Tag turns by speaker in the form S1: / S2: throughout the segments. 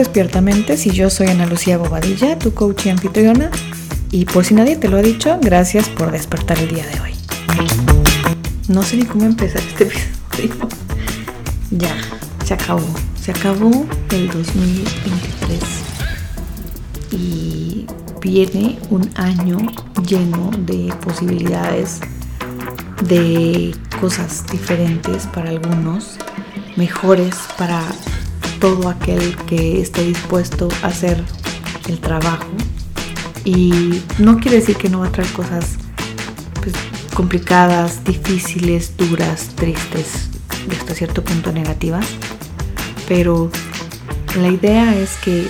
S1: Despiertamente si yo soy Ana Lucía Bobadilla, tu coach y anfitriona. Y por si nadie te lo ha dicho, gracias por despertar el día de hoy. No sé ni cómo empezar este episodio. Ya, se acabó. Se acabó el 2023. Y viene un año lleno de posibilidades, de cosas diferentes para algunos, mejores para todo aquel que esté dispuesto a hacer el trabajo. Y no quiere decir que no va a traer cosas pues, complicadas, difíciles, duras, tristes, de hasta cierto punto negativas. Pero la idea es que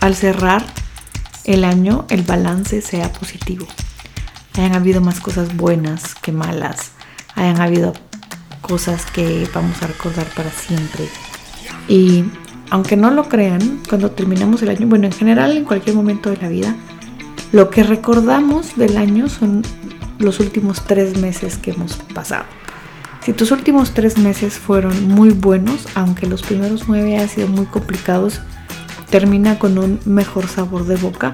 S1: al cerrar el año el balance sea positivo. Hayan habido más cosas buenas que malas. Hayan habido cosas que vamos a recordar para siempre. Y aunque no lo crean, cuando terminamos el año, bueno, en general en cualquier momento de la vida, lo que recordamos del año son los últimos tres meses que hemos pasado. Si tus últimos tres meses fueron muy buenos, aunque los primeros nueve hayan sido muy complicados, termina con un mejor sabor de boca.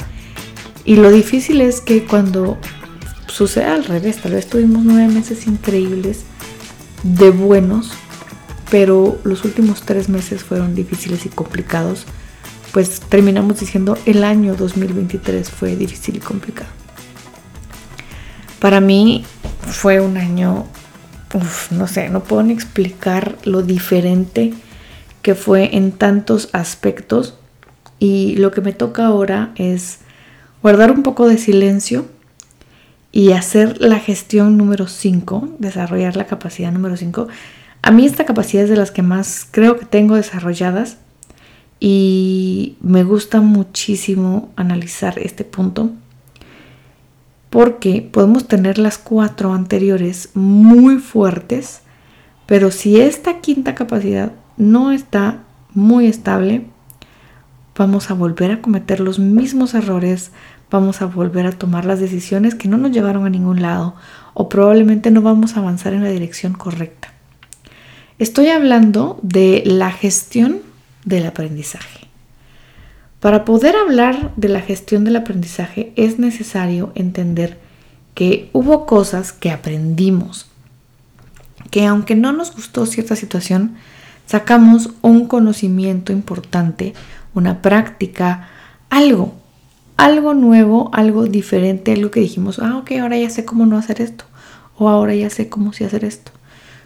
S1: Y lo difícil es que cuando sucede al revés, tal vez tuvimos nueve meses increíbles de buenos, pero los últimos tres meses fueron difíciles y complicados, pues terminamos diciendo el año 2023 fue difícil y complicado. Para mí fue un año, no sé, no puedo ni explicar lo diferente que fue en tantos aspectos y lo que me toca ahora es guardar un poco de silencio y hacer la gestión número 5, desarrollar la capacidad número 5. A mí esta capacidad es de las que más creo que tengo desarrolladas y me gusta muchísimo analizar este punto porque podemos tener las cuatro anteriores muy fuertes, pero si esta quinta capacidad no está muy estable, vamos a volver a cometer los mismos errores, vamos a volver a tomar las decisiones que no nos llevaron a ningún lado o probablemente no vamos a avanzar en la dirección correcta. Estoy hablando de la gestión del aprendizaje. Para poder hablar de la gestión del aprendizaje es necesario entender que hubo cosas que aprendimos, que aunque no nos gustó cierta situación, sacamos un conocimiento importante, una práctica, algo, algo nuevo, algo diferente, algo que dijimos, ah, ok, ahora ya sé cómo no hacer esto, o ahora ya sé cómo sí hacer esto.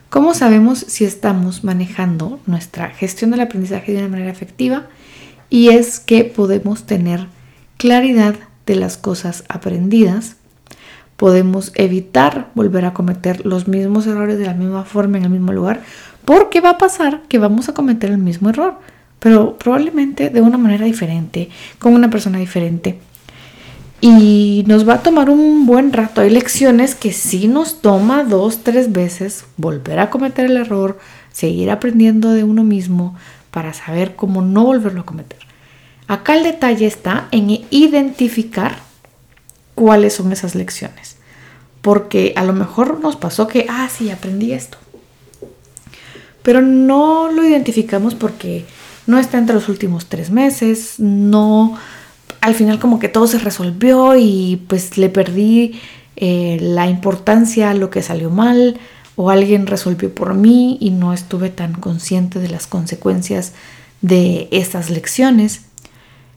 S1: ¿Cómo sabemos si estamos manejando nuestra gestión del aprendizaje de una manera efectiva? y es que podemos tener claridad de las cosas aprendidas, podemos evitar volver a cometer los mismos errores de la misma forma en el mismo lugar, porque va a pasar que vamos a cometer el mismo error, pero probablemente de una manera diferente, con una persona diferente. Y nos va a tomar un buen rato. Hay lecciones que sí nos toma dos, tres veces volver a cometer el error, seguir aprendiendo de uno mismo, para saber cómo no volverlo a cometer. Acá el detalle está en identificar cuáles son esas lecciones. Porque a lo mejor nos pasó que, ah, sí, aprendí esto. Pero no lo identificamos porque no está entre los últimos tres meses, no, al final como que todo se resolvió y pues le perdí eh, la importancia a lo que salió mal, o alguien resolvió por mí y no estuve tan consciente de las consecuencias de estas lecciones.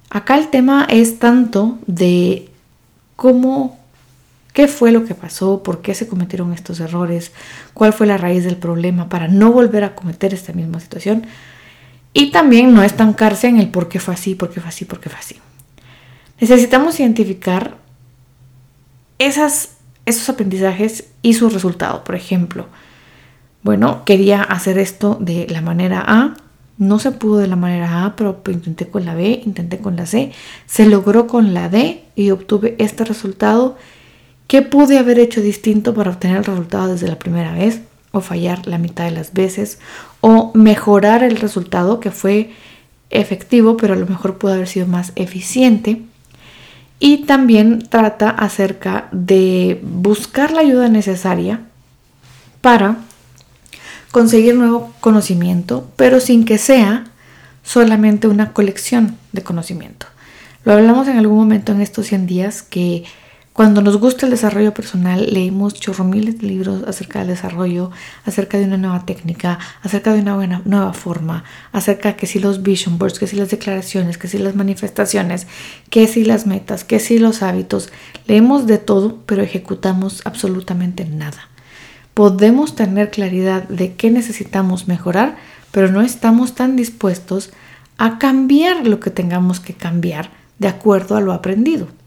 S1: Acá el tema es tanto de cómo, qué fue lo que pasó, por qué se cometieron estos errores, cuál fue la raíz del problema para no volver a cometer esta misma situación. Y también no estancarse en el por qué fue así, por qué fue así, por qué fue así. Necesitamos identificar esos aprendizajes y su resultado. Por ejemplo, bueno, quería hacer esto de la manera A, no se pudo de la manera A, pero intenté con la B, intenté con la C, se logró con la D y obtuve este resultado. ¿Qué pude haber hecho distinto para obtener el resultado desde la primera vez? O fallar la mitad de las veces, o mejorar el resultado que fue efectivo, pero a lo mejor pudo haber sido más eficiente y también trata acerca de buscar la ayuda necesaria para conseguir nuevo conocimiento, pero sin que sea solamente una colección de conocimiento. Lo hablamos en algún momento en estos 100 días que cuando nos gusta el desarrollo personal, leemos chorro miles de libros acerca del desarrollo, acerca de una nueva técnica, acerca de una buena, nueva forma, acerca que si los vision boards, que si las declaraciones, que si las manifestaciones, que si las metas, que si los hábitos. Leemos de todo, pero ejecutamos absolutamente nada. Podemos tener claridad de qué necesitamos mejorar, pero no estamos tan dispuestos a cambiar lo que tengamos que cambiar de acuerdo a lo aprendido.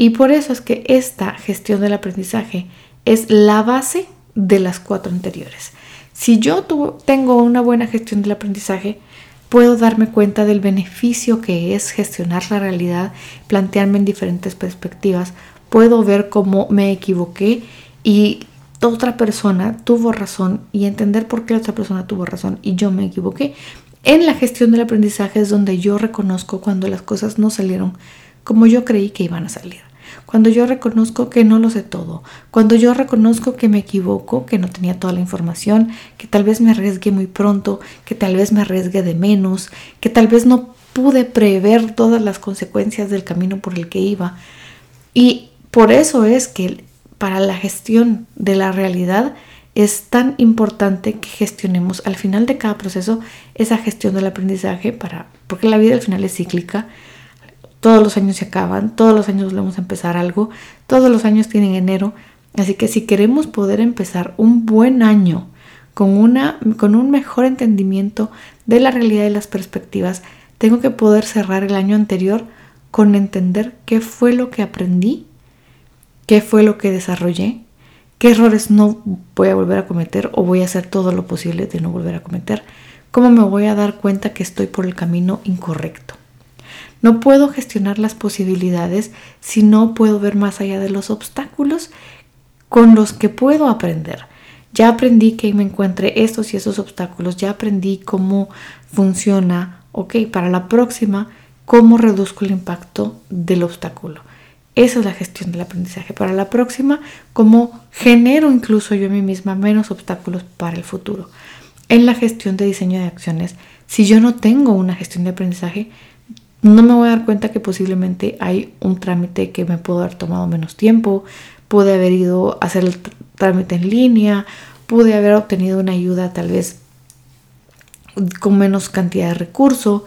S1: Y por eso es que esta gestión del aprendizaje es la base de las cuatro anteriores. Si yo tengo una buena gestión del aprendizaje, puedo darme cuenta del beneficio que es gestionar la realidad, plantearme en diferentes perspectivas, puedo ver cómo me equivoqué y otra persona tuvo razón y entender por qué otra persona tuvo razón y yo me equivoqué. En la gestión del aprendizaje es donde yo reconozco cuando las cosas no salieron como yo creí que iban a salir cuando yo reconozco que no lo sé todo, cuando yo reconozco que me equivoco, que no tenía toda la información, que tal vez me arriesgué muy pronto, que tal vez me arriesgué de menos, que tal vez no pude prever todas las consecuencias del camino por el que iba. Y por eso es que para la gestión de la realidad es tan importante que gestionemos al final de cada proceso esa gestión del aprendizaje para porque la vida al final es cíclica todos los años se acaban, todos los años volvemos a empezar algo, todos los años tienen enero. Así que si queremos poder empezar un buen año con, una, con un mejor entendimiento de la realidad y las perspectivas, tengo que poder cerrar el año anterior con entender qué fue lo que aprendí, qué fue lo que desarrollé, qué errores no voy a volver a cometer o voy a hacer todo lo posible de no volver a cometer, cómo me voy a dar cuenta que estoy por el camino incorrecto. No puedo gestionar las posibilidades si no puedo ver más allá de los obstáculos con los que puedo aprender. Ya aprendí que me encuentre estos y esos obstáculos, ya aprendí cómo funciona, ok, para la próxima, cómo reduzco el impacto del obstáculo. Esa es la gestión del aprendizaje. Para la próxima, cómo genero incluso yo a mí misma menos obstáculos para el futuro. En la gestión de diseño de acciones, si yo no tengo una gestión de aprendizaje, no me voy a dar cuenta que posiblemente hay un trámite que me pudo haber tomado menos tiempo, pude haber ido a hacer el trámite en línea, pude haber obtenido una ayuda tal vez con menos cantidad de recurso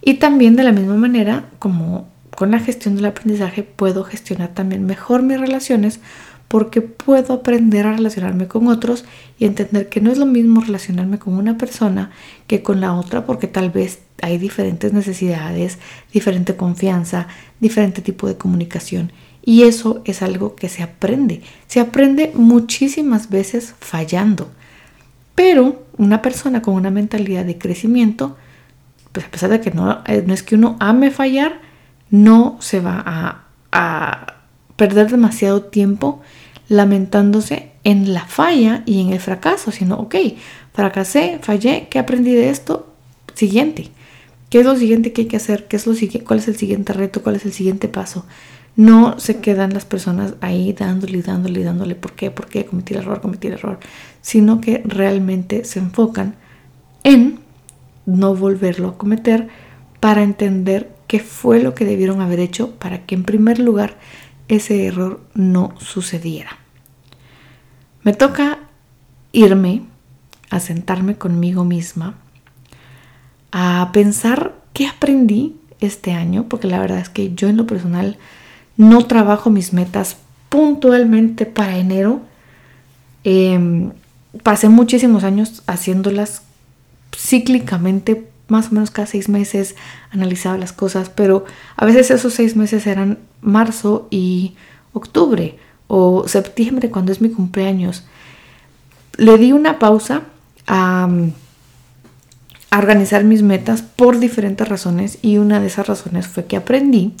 S1: y también de la misma manera como con la gestión del aprendizaje puedo gestionar también mejor mis relaciones porque puedo aprender a relacionarme con otros y entender que no es lo mismo relacionarme con una persona que con la otra porque tal vez hay diferentes necesidades, diferente confianza, diferente tipo de comunicación. Y eso es algo que se aprende. Se aprende muchísimas veces fallando. Pero una persona con una mentalidad de crecimiento, pues a pesar de que no, eh, es que uno ame fallar, no se va a, a perder demasiado tiempo lamentándose en la falla y en el fracaso, sino, ok, fracasé, fallé, ¿qué aprendí de esto? Siguiente. ¿Qué es lo siguiente que hay que hacer? ¿Qué es lo ¿Cuál es el siguiente reto? ¿Cuál es el siguiente paso? No se quedan las personas ahí dándole, dándole, dándole, ¿por qué? ¿Por qué? Cometí error, cometí error. Sino que realmente se enfocan en no volverlo a cometer para entender qué fue lo que debieron haber hecho para que en primer lugar ese error no sucediera. Me toca irme a sentarme conmigo misma, a pensar qué aprendí este año, porque la verdad es que yo en lo personal no trabajo mis metas puntualmente para enero. Em, pasé muchísimos años haciéndolas cíclicamente, más o menos cada seis meses, analizaba las cosas, pero a veces esos seis meses eran marzo y octubre o septiembre cuando es mi cumpleaños. Le di una pausa a, organizar mis metas por diferentes razones y una de esas razones fue que aprendí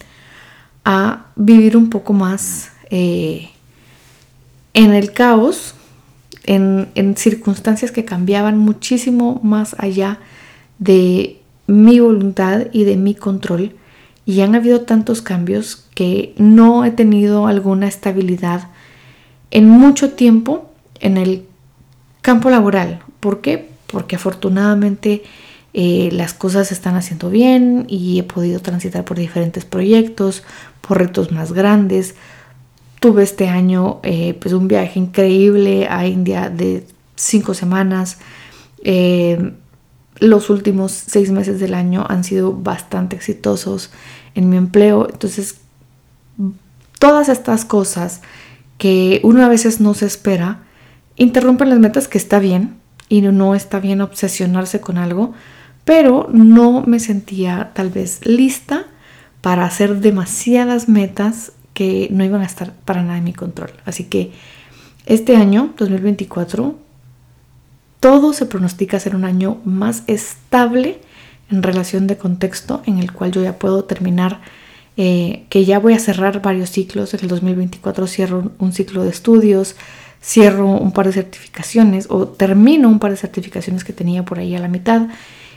S1: a vivir un poco más eh, en el caos, en, en circunstancias que cambiaban muchísimo más allá de mi voluntad y de mi control y han habido tantos cambios que no he tenido alguna estabilidad en mucho tiempo en el campo laboral. ¿Por qué? Porque afortunadamente eh, las cosas se están haciendo bien y he podido transitar por diferentes proyectos, por retos más grandes. Tuve este año eh, pues un viaje increíble a India de cinco semanas. Eh, los últimos seis meses del año han sido bastante exitosos en mi empleo. Entonces, todas estas cosas que uno a veces no se espera, interrumpen las metas que está bien y no está bien obsesionarse con algo, pero no me sentía tal vez lista para hacer demasiadas metas que no iban a estar para nada en mi control. Así que este año, 2024, todo se pronostica ser un año más estable en relación de contexto en el cual yo ya puedo terminar, eh, que ya voy a cerrar varios ciclos. En el 2024 cierro un ciclo de estudios, cierro un par de certificaciones o termino un par de certificaciones que tenía por ahí a la mitad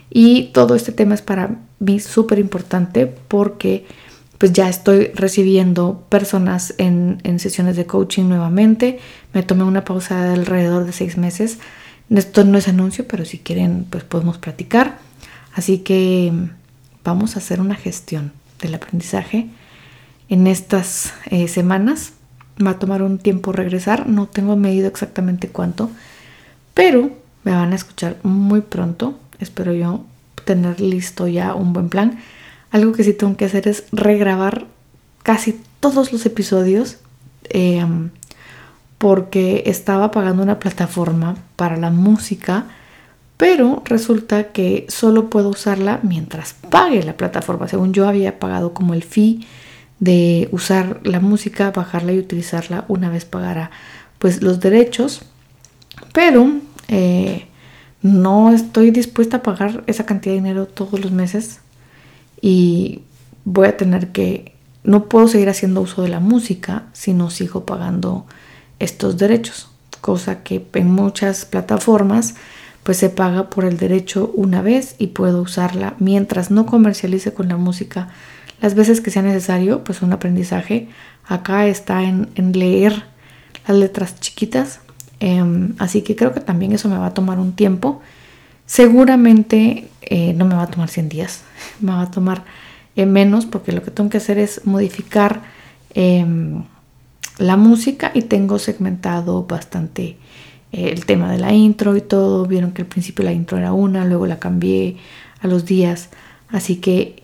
S1: y todo este tema es para mí súper importante porque pues ya estoy recibiendo personas en, sesiones de coaching nuevamente. Me tomé una pausa de alrededor de seis meses. Esto no es anuncio, pero si quieren pues podemos platicar. Así que vamos a hacer una gestión del aprendizaje en estas eh, semanas. Va a tomar un tiempo regresar, no tengo medido exactamente cuánto, pero me van a escuchar muy pronto espero yo tener listo ya un buen plan. Algo que sí tengo que hacer es regrabar casi todos los episodios em, porque estaba pagando una plataforma para la música, pero resulta que solo puedo usarla mientras pague la plataforma. Según yo había pagado como el fee de usar la música, bajarla y utilizarla una vez pagara pues los derechos, pero eh, no estoy dispuesta a pagar esa cantidad de dinero todos los meses y voy a tener que, no puedo seguir haciendo uso de la música si no sigo pagando estos derechos, cosa que en muchas plataformas pues se paga por el derecho una vez y puedo usarla. Mientras no comercialice con la música las veces que sea necesario, pues un aprendizaje. Acá está en, en leer las letras chiquitas. Em, así que creo que también eso me va a tomar un tiempo. Seguramente eh, no me va a tomar 100 días, me va a tomar eh, menos porque lo que tengo que hacer es modificar em, la música y tengo segmentado bastante el tema de la intro y todo. Vieron que al principio la intro era una, luego la cambié a los días. Así que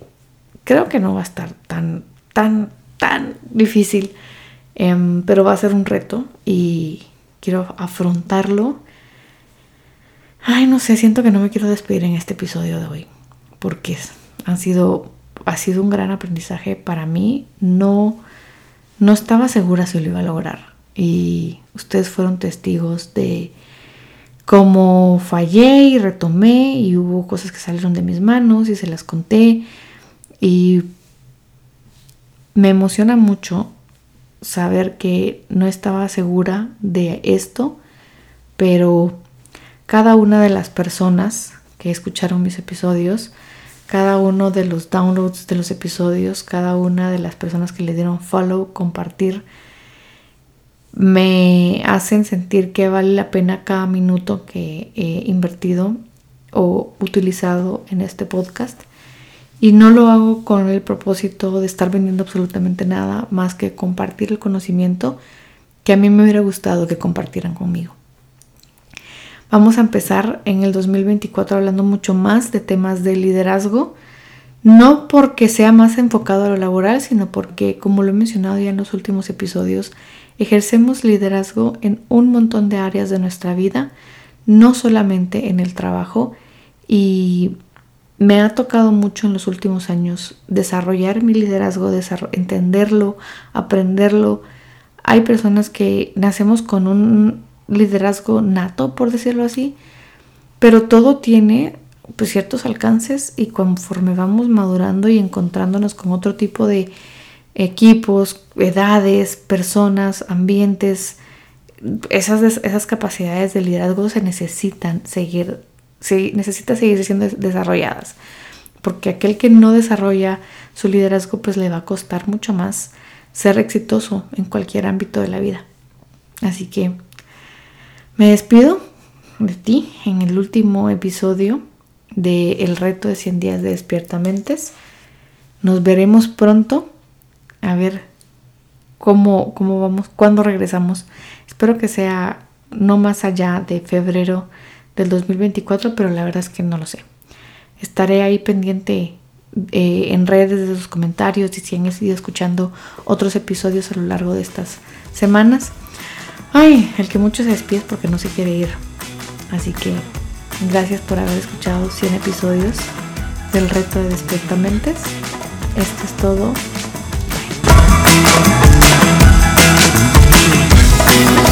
S1: creo que no va a estar tan, tan, tan difícil, em, pero va a ser un reto y quiero afrontarlo. Ay, no sé, siento que no me quiero despedir en este episodio de hoy, porque han sido, ha sido un gran aprendizaje para mí. No, no estaba segura si lo iba a lograr y ustedes fueron testigos de cómo fallé y retomé y hubo cosas que salieron de mis manos y se las conté. Y me emociona mucho saber que no estaba segura de esto, pero cada una de las personas que escucharon mis episodios, cada uno de los downloads de los episodios, cada una de las personas que le dieron follow, compartir, me hacen sentir que vale la pena cada minuto que he invertido o utilizado en este podcast y no lo hago con el propósito de estar vendiendo absolutamente nada más que compartir el conocimiento que a mí me hubiera gustado que compartieran conmigo. Vamos a empezar en el 2024 hablando mucho más de temas de liderazgo, no porque sea más enfocado a lo laboral, sino porque, como lo he mencionado ya en los últimos episodios, ejercemos liderazgo en un montón de áreas de nuestra vida, no solamente en el trabajo, y me ha tocado mucho en los últimos años desarrollar mi liderazgo, entenderlo, aprenderlo. Hay personas que nacemos con un liderazgo nato, por decirlo así, pero todo tiene pues, ciertos alcances y conforme vamos madurando y encontrándonos con otro tipo de equipos, edades, personas, ambientes, esas, esas capacidades de liderazgo se necesitan seguir sí, necesita seguir siendo desarrolladas. Porque aquel que no desarrolla su liderazgo, pues le va a costar mucho más ser exitoso en cualquier ámbito de la vida. Así que me despido de ti en el último episodio del reto de 100 días de Despiertamentes. Nos veremos pronto. A ver cómo, cómo vamos, cuándo regresamos. Espero que sea no más allá de febrero del 2024, pero la verdad es que no lo sé. Estaré ahí pendiente eh, en redes de sus comentarios y si han ido escuchando otros episodios a lo largo de estas semanas. Ay, el que mucho se despide porque no se quiere ir. Así que gracias por haber escuchado 100 episodios del reto de Despiertamentes. Esto es todo. Thank you.